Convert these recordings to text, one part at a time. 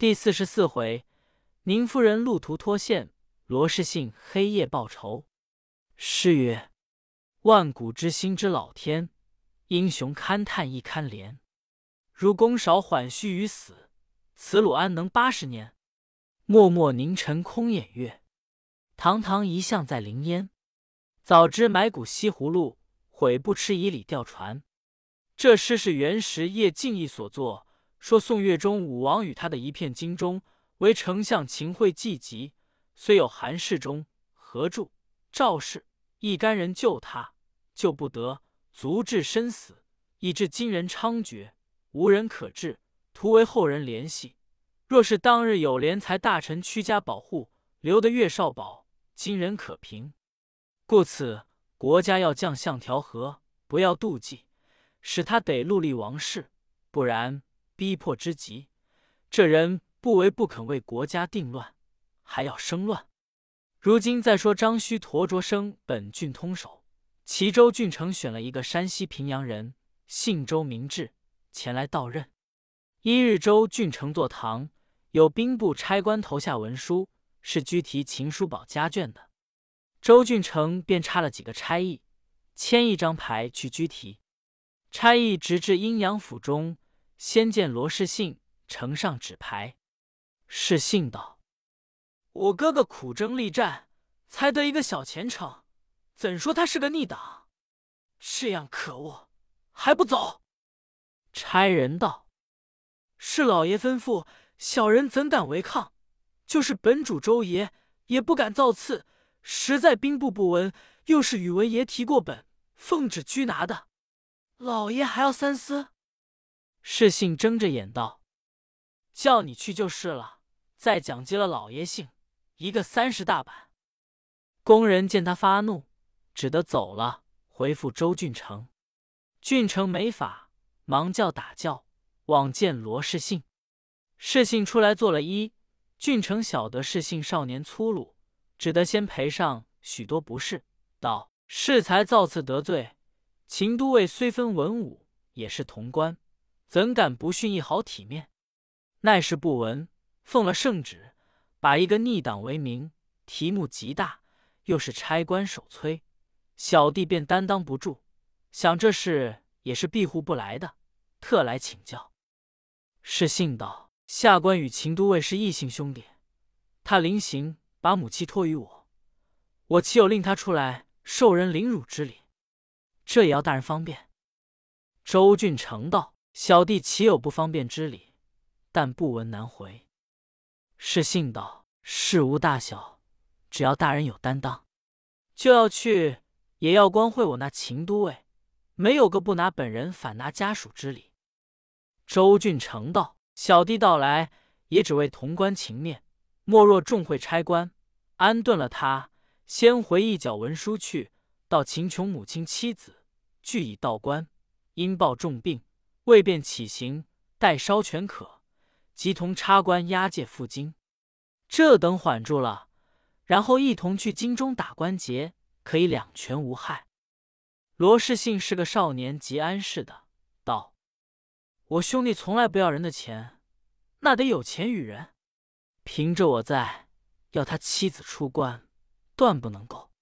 第四十四回，宁夫人路途脱线，罗氏信黑夜报仇。诗曰：“万古之星之老天，英雄堪叹亦堪怜。如公少缓须于死，此鲁安能八十年？脉脉凝尘空掩月，堂堂一向在灵烟。早知埋骨西葫芦，悔不吃以礼吊船。”这诗是元时叶敬义所作。说宋岳中武王与他的一片金钟，为丞相秦桧计及，虽有韩世忠、何柱、赵氏一干人救他，救不得，足至身死，以致今人猖獗，无人可治，徒为后人怜惜。若是当日有怜才大臣屈家保护，留得岳少保，今人可平。故此国家要将相调和，不要妒忌，使他得戮立王室，不然。逼迫之极，这人不为不肯为国家定乱，还要生乱。如今再说张须陀着生本郡通守，齐州郡丞选了一个山西平阳人，姓周名志，前来到任。一日，周郡丞坐堂，有兵部差官投下文书，是居提秦叔宝家眷的。周郡丞便差了几个差役，牵一张牌去居提。差役直至阴阳府中。先见罗氏信，呈上纸牌。是信道：“我哥哥苦争力战，才得一个小前程，怎说他是个逆党？这样可恶，还不走？”差人道：“是老爷吩咐，小人怎敢违抗？就是本主周爷也不敢造次。实在兵部不闻，又是宇文爷提过本，奉旨拘拿的，老爷还要三思。”世信睁着眼道：“叫你去就是了，再讲击了老爷姓，一个三十大板。”工人见他发怒，只得走了，回复周俊成。俊成没法，忙叫打轿往见罗世信。世信出来做了揖，俊成晓得世信少年粗鲁，只得先赔上许多不是，道：“适才造次得罪，秦都尉虽分文武，也是同官。”怎敢不逊一好体面？奈是不闻，奉了圣旨，把一个逆党为名，题目极大，又是差官手催，小弟便担当不住，想这事也是庇护不来的，特来请教。是信道：下官与秦都尉是异姓兄弟，他临行把母妻托于我，我岂有令他出来受人凌辱之理？这也要大人方便。周俊成道。小弟岂有不方便之理？但不闻难回。是信道：事无大小，只要大人有担当，就要去，也要光会我那秦都尉，没有个不拿本人反拿家属之理。周俊成道：小弟到来，也只为潼关情面。莫若众会差官安顿了他，先回一角文书去，到秦琼母亲妻子俱已到关，因报重病。未便起行，待稍全可，即同差官押解赴京。这等缓住了，然后一同去京中打关节，可以两全无害。罗世信是个少年，极安适的，道：“我兄弟从来不要人的钱，那得有钱与人。凭着我在，要他妻子出关，断不能够。”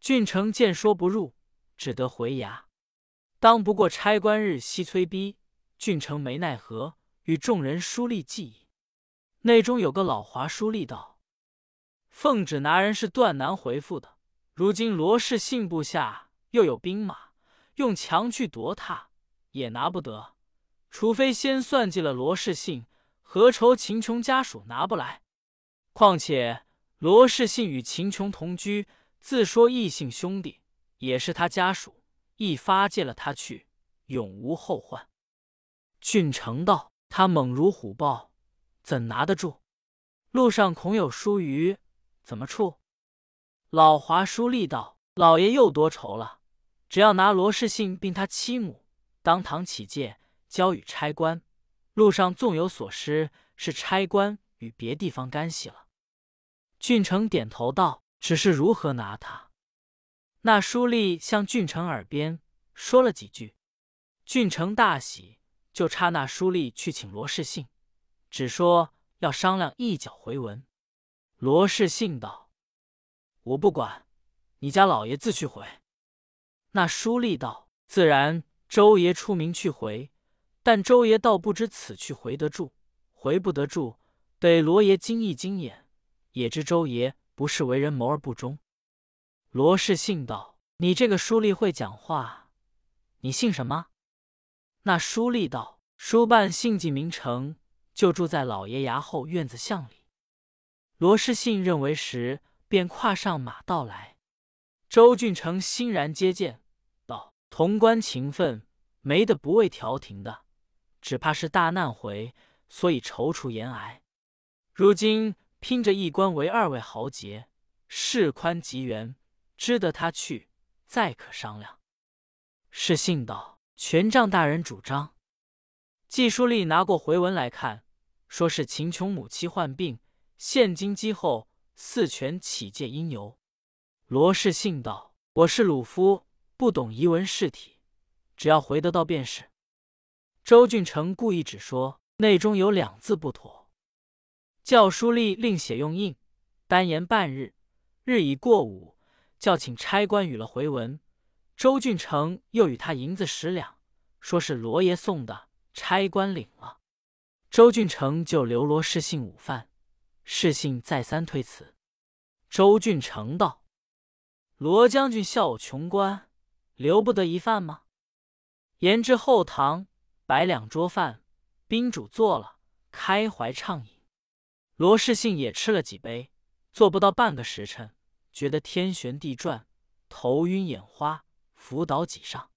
俊成见说不入，只得回衙。当不过差官日夕催逼，郡城没奈何，与众人书立计议。内中有个老华书立道：“奉旨拿人是断难回复的。如今罗氏信部下又有兵马，用强去夺他，也拿不得。除非先算计了罗氏信，何愁秦琼家属拿不来？况且罗氏信与秦琼同居，自说异姓兄弟，也是他家属。”一发借了他去，永无后患。俊成道：“他猛如虎豹，怎拿得住？路上恐有疏虞，怎么处？”老华叔立道：“老爷又多愁了。只要拿罗氏信并他妻母当堂起戒，交与差官。路上纵有所失，是差官与别地方干系了。”俊成点头道：“只是如何拿他？”那书吏向俊成耳边说了几句，俊成大喜，就差那书吏去请罗世信，只说要商量一脚回文。罗士信道：“我不管，你家老爷自去回。”那书吏道：“自然，周爷出名去回，但周爷倒不知此去回得住，回不得住，得罗爷经一经眼，也知周爷不是为人谋而不忠。”罗士信道：“你这个书吏会讲话，你姓什么？”那书吏道：“书办姓纪名成，就住在老爷衙后院子巷里。”罗士信认为时，便跨上马到来。周俊成欣然接见，道：“潼关情分，没得不为调停的，只怕是大难回，所以踌躇延挨。如今拼着一官为二位豪杰，事宽吉圆，知得他去，再可商量。”是信道：“权杖大人主张。”季书立拿过回文来看，说是秦琼母妻患病，现今机后，四权起借因由。罗氏信道：“我是鲁夫，不懂遗文事体，只要回得到便是。”周俊成故意只说内中有两字不妥，教书吏另写用印，单言半日，日已过午，叫请差官与了回文。周俊成又与他银子十两，说是罗爷送的，差官领了。周俊成就留罗氏信午饭，氏信再三推辞。周俊成道。罗将军笑我穷官，留不得一饭吗？言至后堂，摆两桌饭，宾主坐了，开怀畅饮。罗士信也吃了几杯，坐不到半个时辰，觉得天旋地转，头晕眼花，伏倒几上。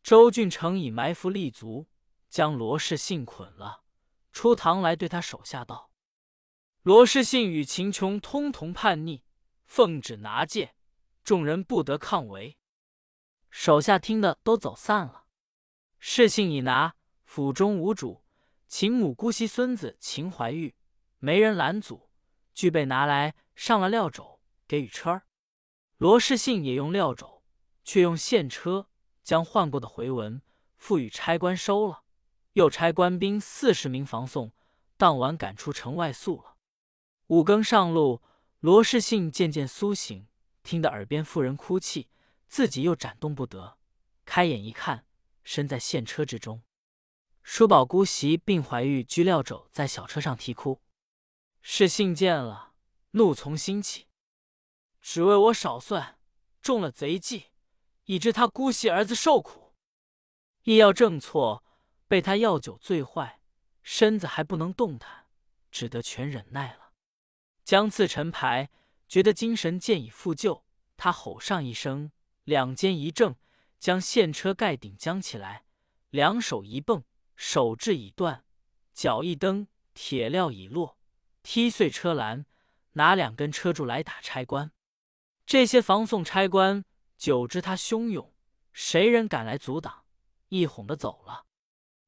周俊成已埋伏立足，将罗士信捆了，出堂来对他手下道：“罗士信与秦琼通同叛逆，奉旨拿剑。”众人不得抗为，手下听的都走散了。事信已拿，府中无主，秦母姑息孙子秦怀玉，没人拦阻，俱被拿来上了料肘，给予车儿。罗士信也用料肘，却用现车将换过的回文付与差官收了，又差官兵四十名防送，当晚赶出城外宿了。五更上路，罗士信渐渐苏醒。听得耳边妇人哭泣，自己又展动不得，开眼一看，身在现车之中。叔宝姑媳并怀玉居料肘在小车上啼哭。是信见了，怒从心起，只为我少算中了贼计，以致他姑息儿子受苦。亦要正错，被他药酒醉坏，身子还不能动弹，只得全忍耐了。将次陈牌。觉得精神渐已复旧，他吼上一声，两肩一正，将现车盖顶将起来，两手一蹦，手掷已断，脚一蹬，铁料已落，踢碎车栏，拿两根车柱来打差官。这些防送差官久知他汹涌，谁人敢来阻挡？一哄的走了。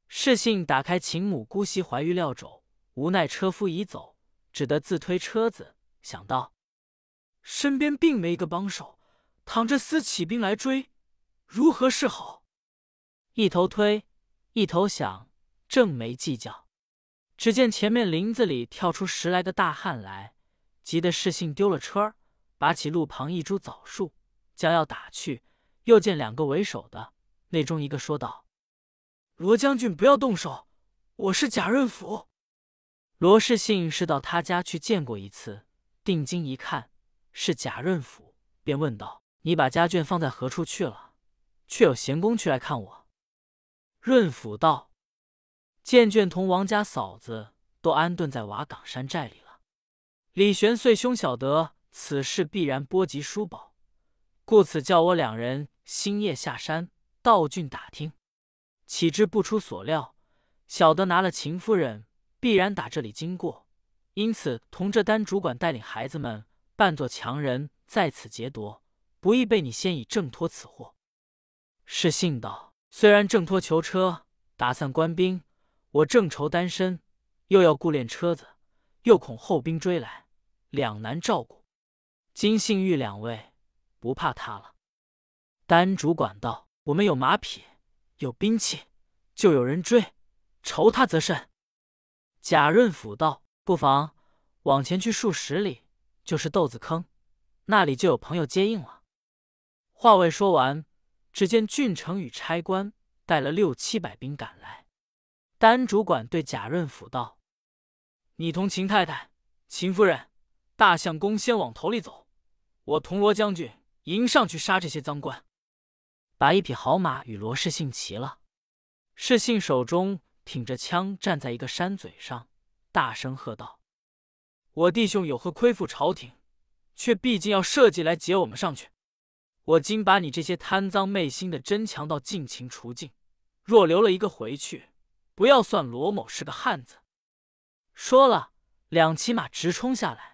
世信打开秦母姑息怀玉料肘，无奈车夫已走，只得自推车子，想到。身边并没一个帮手，倘这厮起兵来追，如何是好？一头推，一头想，正没计较，只见前面林子里跳出十来个大汉来，急得世信丢了车儿，拔起路旁一株枣树，将要打去。又见两个为首的，内中一个说道：“罗将军不要动手，我是贾润甫。”罗士信是到他家去见过一次，定睛一看。是贾润甫，便问道：“你把家眷放在何处去了？却有闲工去来看我？”润甫道：“见眷同王家嫂子都安顿在瓦岗山寨里了。李玄遂兄晓得此事必然波及叔宝，故此叫我两人星夜下山到郡打听。岂知不出所料，晓得拿了秦夫人，必然打这里经过，因此同这单主管带领孩子们。”扮作强人在此劫夺，不易被你先以挣脱此祸。是信道，虽然挣脱囚车，打散官兵，我正愁单身，又要顾练车子，又恐后兵追来，两难照顾。今幸遇两位，不怕他了。丹主管道：“我们有马匹，有兵器，就有人追，愁他则甚。”贾润甫道：“不妨往前去数十里，就是豆子坑，那里就有朋友接应了。”话未说完，只见郡城与差官带了六七百兵赶来。丹主管对贾润甫道：“你同秦太太、秦夫人、大相公先往头里走，我同罗将军迎上去杀这些赃官。”把一匹好马与罗士信骑了。士信手中挺着枪，站在一个山嘴上，大声喝道：“我弟兄有何亏负朝廷，却毕竟要设计来劫我们上去。我今把你这些贪赃昧心的真强盗尽情除尽，若留了一个回去。”不要算罗某是个汉子。说了，两骑马直冲下来。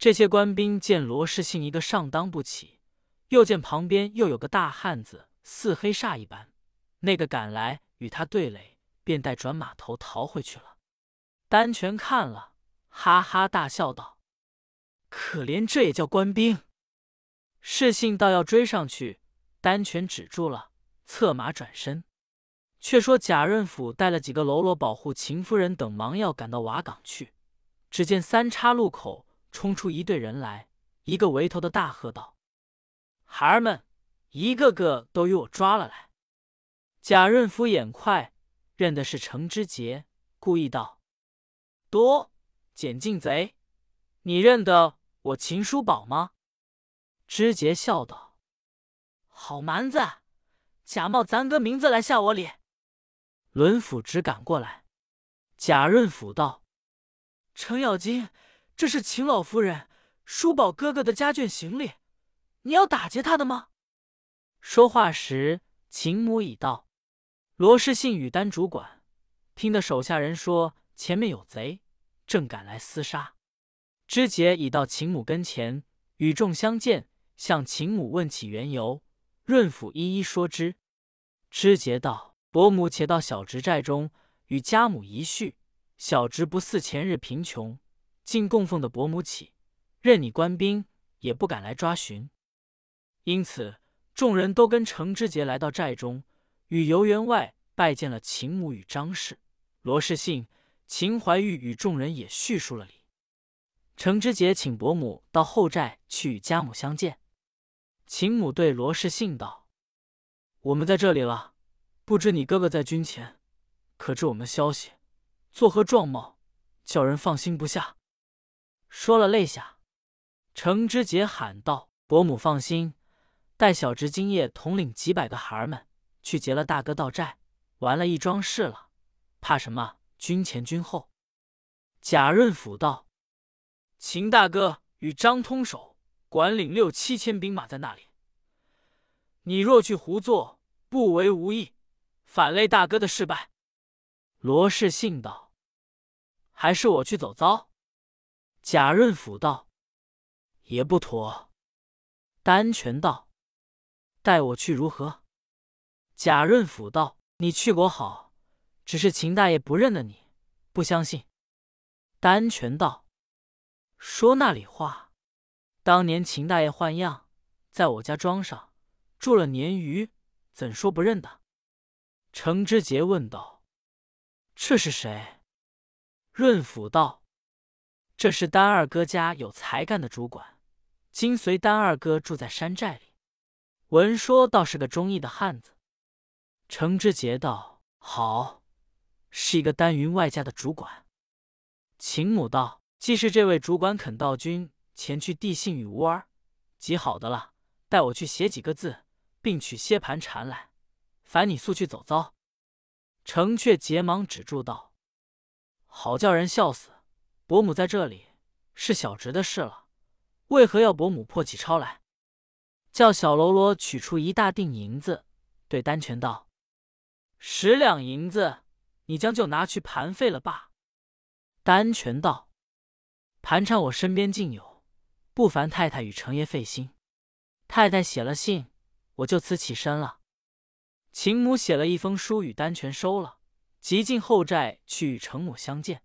这些官兵见罗士信一个上当不起，又见旁边又有个大汉子似黑煞一般，那个赶来与他对垒，便带转马头逃回去了。丹泉看了，哈哈大笑道：“可怜这也叫官兵？”士信倒要追上去，丹泉止住了，策马转身。却说贾润甫带了几个喽啰保护秦夫人等，忙要赶到瓦岗去。只见三岔路口冲出一队人来，一个围头的大喝道：“孩儿们，一个个都与我抓了来！”贾润甫眼快，认的是程之杰，故意道：“多捡进贼，你认得我秦叔宝吗？”之杰笑道：“好蛮子，假冒咱哥名字来吓我脸。”伦甫直赶过来，贾润甫道：“程咬金，这是秦老夫人、叔宝哥哥的家眷行李，你要打劫他的吗？”说话时，秦母已到。罗氏信与丹主管听得手下人说前面有贼，正赶来厮杀。知节已到秦母跟前，与众相见，向秦母问起缘由。润甫一一说之。知节道。伯母且到小侄寨中与家母一叙，小侄不似前日贫穷，竟供奉的伯母起，任你官兵也不敢来抓寻。因此众人都跟程之杰来到寨中，与游员外拜见了秦母与张氏、罗士信、秦怀玉与众人也叙述了礼。程之杰请伯母到后寨去与家母相见。秦母对罗士信道：“我们在这里了。”不知你哥哥在军前，可知我们消息？作何状貌，叫人放心不下？说了泪下。程之杰喊道：“伯母放心，待小侄今夜统领几百个孩儿们去劫了大哥到寨，完了一桩事了，怕什么？军前军后。”贾润甫道：“秦大哥与张通手管领六七千兵马在那里，你若去胡作，不为无益。”反累大哥的失败，罗氏信道：“还是我去走遭。”贾润甫道：“也不妥。”丹泉道：“带我去如何？”贾润甫道：“你去国好，只是秦大爷不认得你，不相信。”丹泉道：“说那里话？当年秦大爷换样，在我家庄上住了年余，怎说不认得？”程之杰问道：“这是谁？”润甫道：“这是丹二哥家有才干的主管，今随丹二哥住在山寨里。闻说倒是个忠义的汉子。”程之杰道：“好，是一个丹云外家的主管。”秦母道：“既是这位主管肯到军前去递信与吾儿，极好的了。带我去写几个字，并取些盘缠来。”烦你速去走遭。程却急忙止住道：“好叫人笑死！伯母在这里，是小侄的事了，为何要伯母破起抄来？”叫小喽啰取出一大锭银子，对丹泉道：“十两银子，你将就拿去盘费了吧。”丹泉道：“盘缠我身边尽有，不烦太太与程爷费心。太太写了信，我就此起身了。”秦母写了一封书与丹泉收了，即进后寨去与程母相见。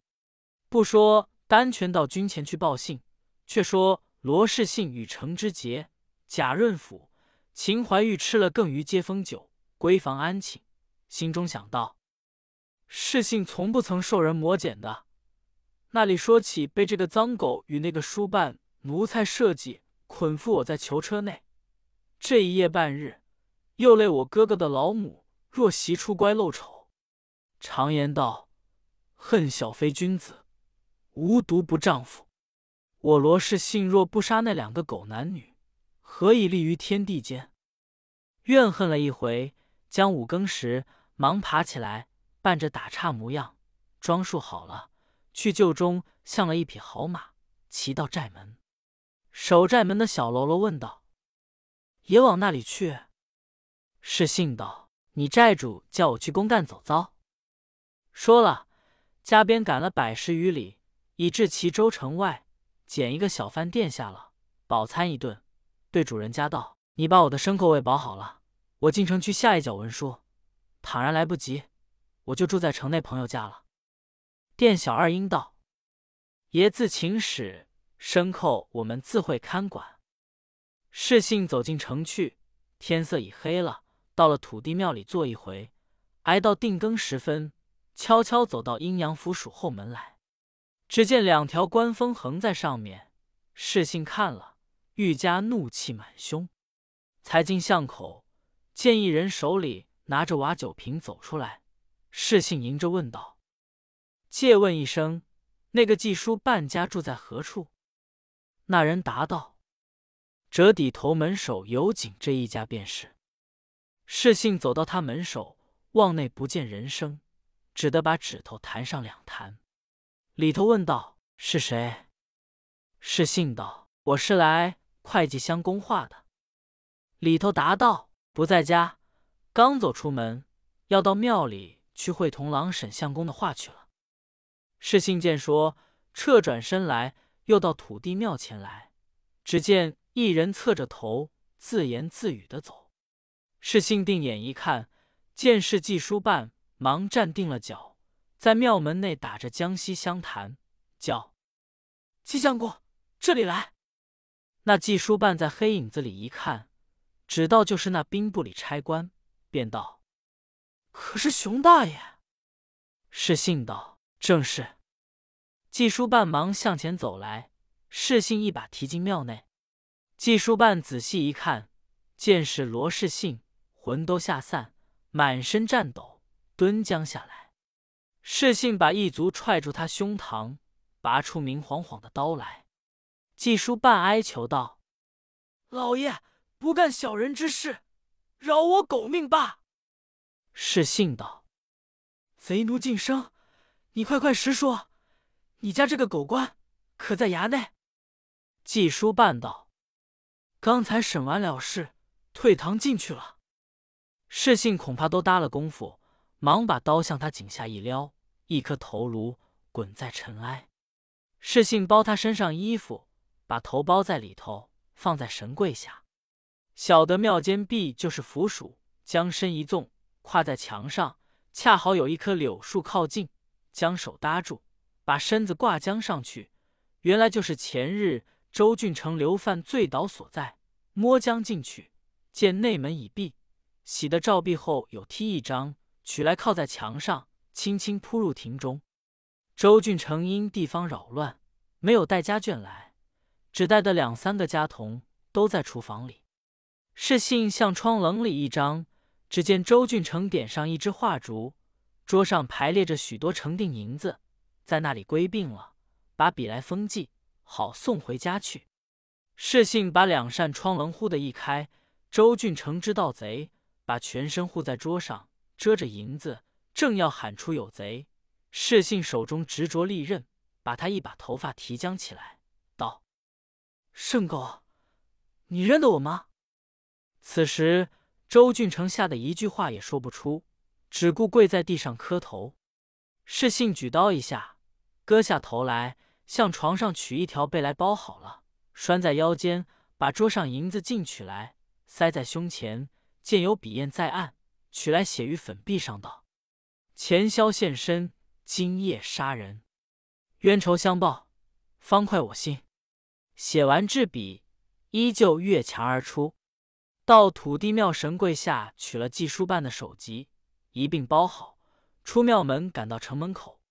不说丹权到军前去报信，却说罗士信与程之杰、贾润甫、秦怀玉吃了更余接风酒，闺房安寝，心中想到：士信从不曾受人磨剪的，那里说起被这个脏狗与那个书办奴才设计捆缚我在囚车内，这一夜半日，又累我哥哥的老母若习出乖露丑。常言道：恨小非君子，无毒不丈夫。我罗氏信若不杀那两个狗男女，何以立于天地间？怨恨了一回，将五更时忙爬起来，扮着打岔模样，装束好了。去旧中相了一匹好马，骑到寨门。守寨门的小喽啰问道：“也往那里去？”是信道：“你寨主叫我去公干走遭。”说了，加鞭赶了百十余里，已至齐州城外，拣一个小饭店下了，饱餐一顿，对主人家道：“你把我的牲口喂饱好了，我进城去下一脚文书。倘然来不及，我就住在城内朋友家了。”店小二应道：“爷自请使，牲口我们自会看管。”世信走进城去，天色已黑了。到了土地庙里坐一回，挨到定更时分，悄悄走到阴阳府署后门来，只见两条官封横在上面。世信看了，愈加怒气满胸。才进巷口，见一人手里拿着瓦酒瓶走出来，世信迎着问道。借问一声，那个寄书办家住在何处？那人答道：“折底头门首有井这一家便是。”世信走到他门首，望内不见人声，只得把指头弹上两弹。里头问道：“是谁？”是信道：“我是来会计相公话的。”里头答道：“不在家，刚走出门，要到庙里去会同郎沈相公的话去了。”是信见说，撤转身来，又到土地庙前来，只见一人侧着头，自言自语的走。是信定眼一看，见是季书办，忙站定了脚，在庙门内打着江西湘潭，叫：“季相公，这里来！”那季书办在黑影子里一看，只道就是那兵部里差官，便道：“可是熊大爷？”世信道：“正是。”季书办忙向前走来，世信一把提进庙内。季书办仔细一看，见是罗世信，魂都吓散，满身颤抖，蹲将下来。世信把一足踹住他胸膛，拔出明晃晃的刀来。季叔半哀求道：“老爷，不干小人之事，饶我狗命吧。”世信道：“贼奴晋升，你快快实说。”你家这个狗官可在衙内？季叔办道：“刚才审完了事，退堂进去了。”世信恐怕都搭了功夫，忙把刀向他颈下一撩，一颗头颅滚在尘埃。世信包他身上衣服，把头包在里头，放在神柜下。晓得庙间壁就是腐鼠，将身一纵，跨在墙上，恰好有一棵柳树靠近，将手搭住。把身子挂将上去，原来就是前日周俊成流犯醉倒所在。摸将进去，见内门已闭，喜得照壁后有梯一张，取来靠在墙上，轻轻铺入庭中。周俊成因地方扰乱，没有带家眷来，只带的两三个家童都在厨房里。是信向窗棱里一张，只见周俊成点上一支画烛，桌上排列着许多成锭银子。在那里归并了，把笔来封记，好送回家去。世信把两扇窗棱忽的一开，周俊成知盗贼，把全身护在桌上，遮着银子，正要喊出有贼，世信手中执着利刃，把他一把头发提将起来，道：“圣狗，你认得我吗？”此时周俊成吓得一句话也说不出，只顾跪在地上磕头。世信举刀一下。割下头来，向床上取一条被来包好了，拴在腰间，把桌上银子尽取来，塞在胸前。见有笔砚在案，取来写于粉壁上，道：“前宵现身，今夜杀人，冤仇相报，方快我心。”写完制笔，依旧越墙而出，到土地庙神柜下取了寄书办的首级，一并包好，出庙门赶到城门口。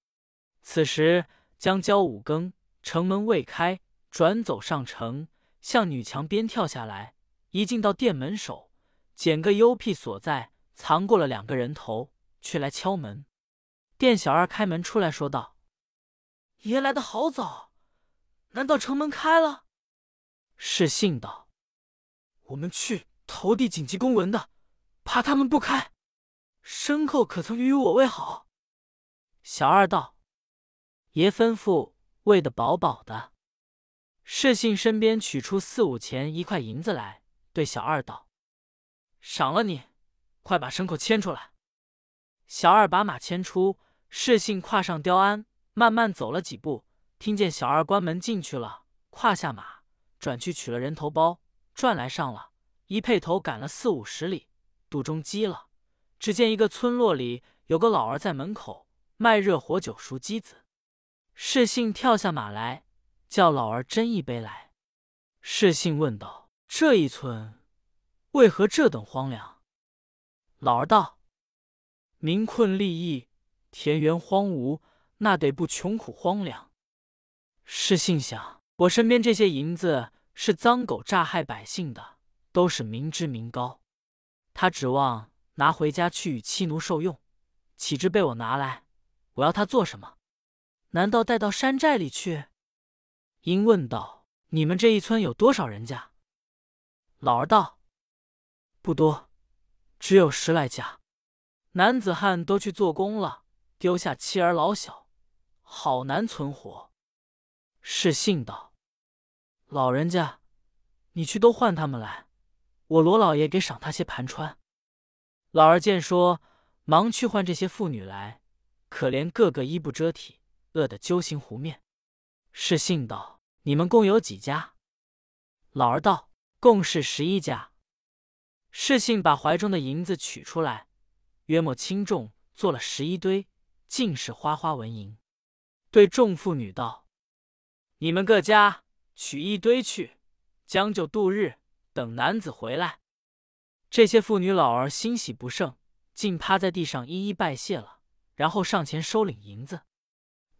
此时将交五更，城门未开，转走上城，向女墙边跳下来，一进到店门首，捡个幽僻所在，藏过了两个人头，却来敲门。店小二开门出来说道：“爷来的好早，难道城门开了？”是信道：“我们去投递紧急公文的，怕他们不开。牲口可曾与我喂好？”小二道：“爷吩咐喂得饱饱的。”世信身边取出四五钱一块银子来，对小二道：“赏了你，快把牲口牵出来。”小二把马牵出，世信跨上雕鞍，慢慢走了几步，听见小二关门进去了，跨下马，转去取了人头包，转来上了一辔头，赶了四五十里，肚中饥了，只见一个村落里有个老儿在门口。卖热火酒、熟鸡子，世信跳下马来，叫老儿斟一杯来。世信问道：“这一村为何这等荒凉？”老儿道：“民困利益，田园荒芜，那得不穷苦荒凉。”世信想：我身边这些银子是脏狗诈害百姓的，都是民脂民膏，他指望拿回家去与妻奴受用，岂知被我拿来。我要他做什么？难道带到山寨里去？因问道：“你们这一村有多少人家？”老儿道：“不多，只有十来家。男子汉都去做工了，丢下妻儿老小，好难存活。”是信道：“老人家，你去都唤他们来，我罗老爷给赏他些盘川。”老儿见说，忙去唤这些妇女来。可怜个个衣不遮体，饿得揪心糊面。是信道：“你们共有几家？”老儿道：“共是十一家。”是信把怀中的银子取出来，约莫轻重，做了十一堆，尽是花花纹银。对众妇女道：“你们各家取一堆去，将就度日，等男子回来。”这些妇女老儿欣喜不胜，竟趴在地上一一拜谢了。然后上前收领银子，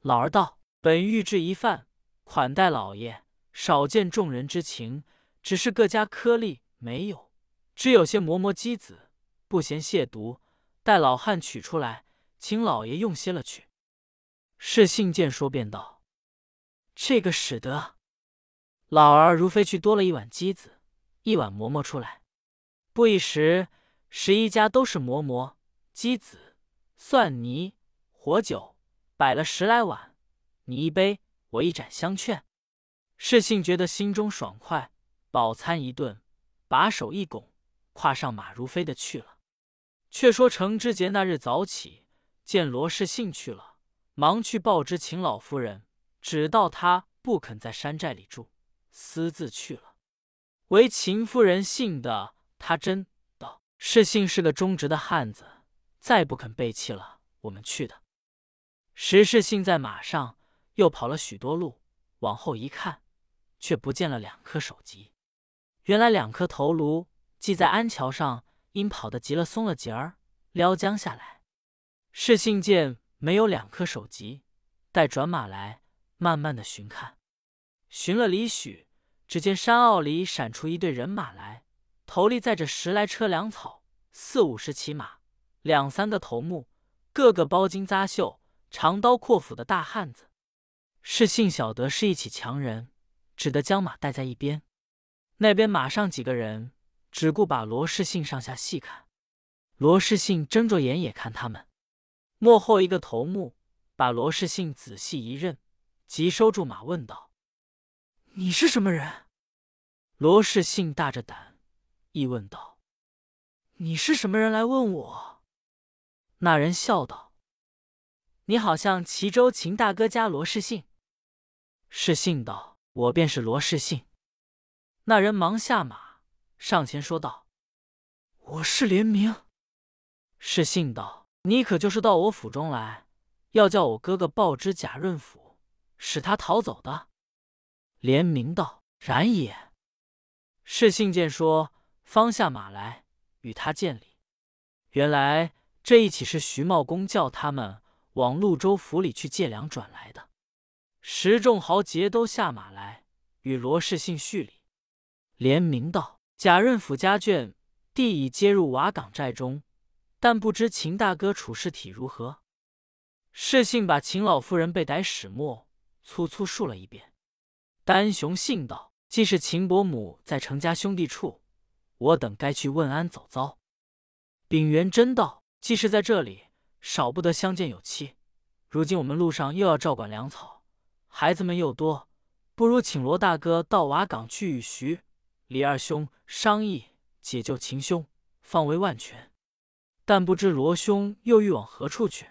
老儿道：“本欲置一饭款待老爷，少见众人之情，只是各家颗粒没有，只有些磨磨鸡子，不嫌亵渎，待老汉取出来，请老爷用些了去。”是信见说便道：“这个使得。”老儿如飞去多了一碗鸡子，一碗馍馍出来，不一时，十一家都是馍馍鸡子。蒜泥火酒摆了十来碗，你一杯，我一盏相劝。世信觉得心中爽快，饱餐一顿，把手一拱，跨上马如飞的去了。却说程之杰那日早起，见罗世信去了，忙去报知秦老夫人，只道他不肯在山寨里住，私自去了。唯秦夫人信的，他真道是信是个忠直的汉子。再不肯背弃了，我们去的。石世信在马上，又跑了许多路，往后一看，却不见了两颗首级。原来两颗头颅系在安桥上，因跑得急了，松了节儿，撩将下来。是信见没有两颗首级，待转马来，慢慢的寻看，寻了里许，只见山坳里闪出一队人马来，头里载着十来车粮草，四五十骑马。两三个头目，个个包金扎绣、长刀阔斧的大汉子。是信晓得是一起强人，只得将马带在一边。那边马上几个人，只顾把罗世信上下细看。罗世信睁着眼也看他们。幕后一个头目把罗世信仔细一认，急收住马，问道：“你是什么人？”罗世信大着胆，亦问道：“你是什么人来问我？”那人笑道：“你好像齐州秦大哥家罗世信。”世信道：“我便是罗世信。”那人忙下马，上前说道：“我是连明。”是信道：“你可就是到我府中来，要叫我哥哥报知贾润甫，使他逃走的？”连明道：“然也。”是信见说，方下马来与他见礼。原来。这一起是徐茂公叫他们往潞州府里去借粮转来的。十众豪杰都下马来，与罗士信叙礼，连名道：“贾任府家眷，弟已接入瓦岗寨中，但不知秦大哥处事体如何？”士信把秦老夫人被逮始末粗粗述了一遍。丹雄信道：“既是秦伯母在程家兄弟处，我等该去问安走遭。”秉元真道：“既是在这里，少不得相见有期。如今我们路上又要照管粮草。”孩子们又多，不如请罗大哥到瓦岗去与徐、李二兄商议解救秦兄，方为万全。但不知罗兄又欲往何处去？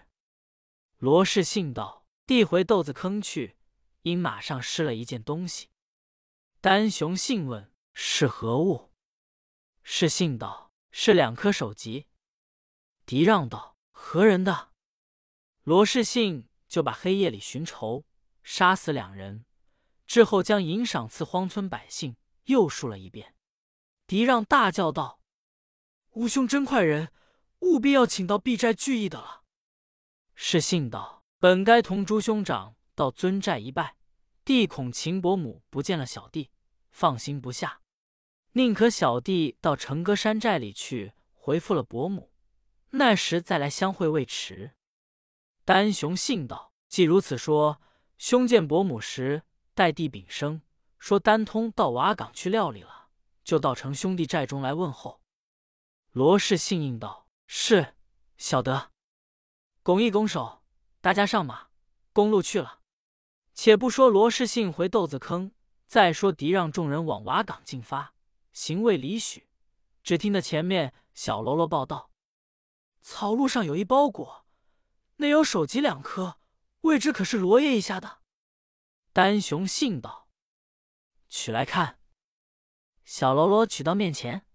罗氏信道：“递回豆子坑去，因马上失了一件东西。”丹雄信问：“是何物？”是信道：“是两颗首级。”狄让道：“何人的？”罗氏信就把黑夜里寻仇。杀死两人之后，将银赏赐荒村百姓，又述了一遍。狄让大叫道：“吾兄真快人，务必要请到避寨聚义的了。”是信道：“本该同诸兄长到尊寨一拜，弟恐秦伯母不见了小弟，放心不下，宁可小弟到成歌山寨里去回复了伯母，那时再来相会未迟。”丹雄信道：“既如此说。”兄见伯母时，待弟禀声，说丹通到瓦岗去料理了，就到成兄弟寨中来问候。罗氏信应道：“是，晓得。”拱一拱手，大家上马，公路去了。且不说罗氏信回豆子坑，再说敌让众人往瓦岗进发，行未离许，只听得前面小喽啰报道：“草路上有一包裹，内有首级两颗。”未知可是罗爷一下的？丹雄信道：“取来看。”小喽啰取到面前，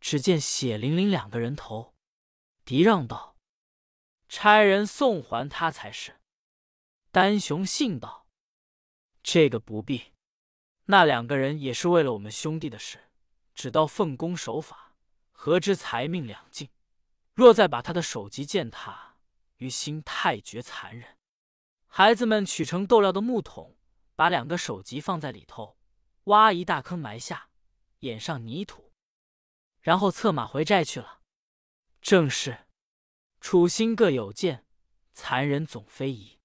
只见血淋淋两个人头。狄让道：“差人送还他才是。”丹雄信道：“这个不必。那两个人也是为了我们兄弟的事，只道奉公守法，何知财命两尽？若再把他的首级践踏，于心太绝残忍。”孩子们取成豆料的木桶，把两个首级放在里头，挖一大坑埋下，掩上泥土，然后策马回寨去了。正是，处心各有见，残忍总非宜。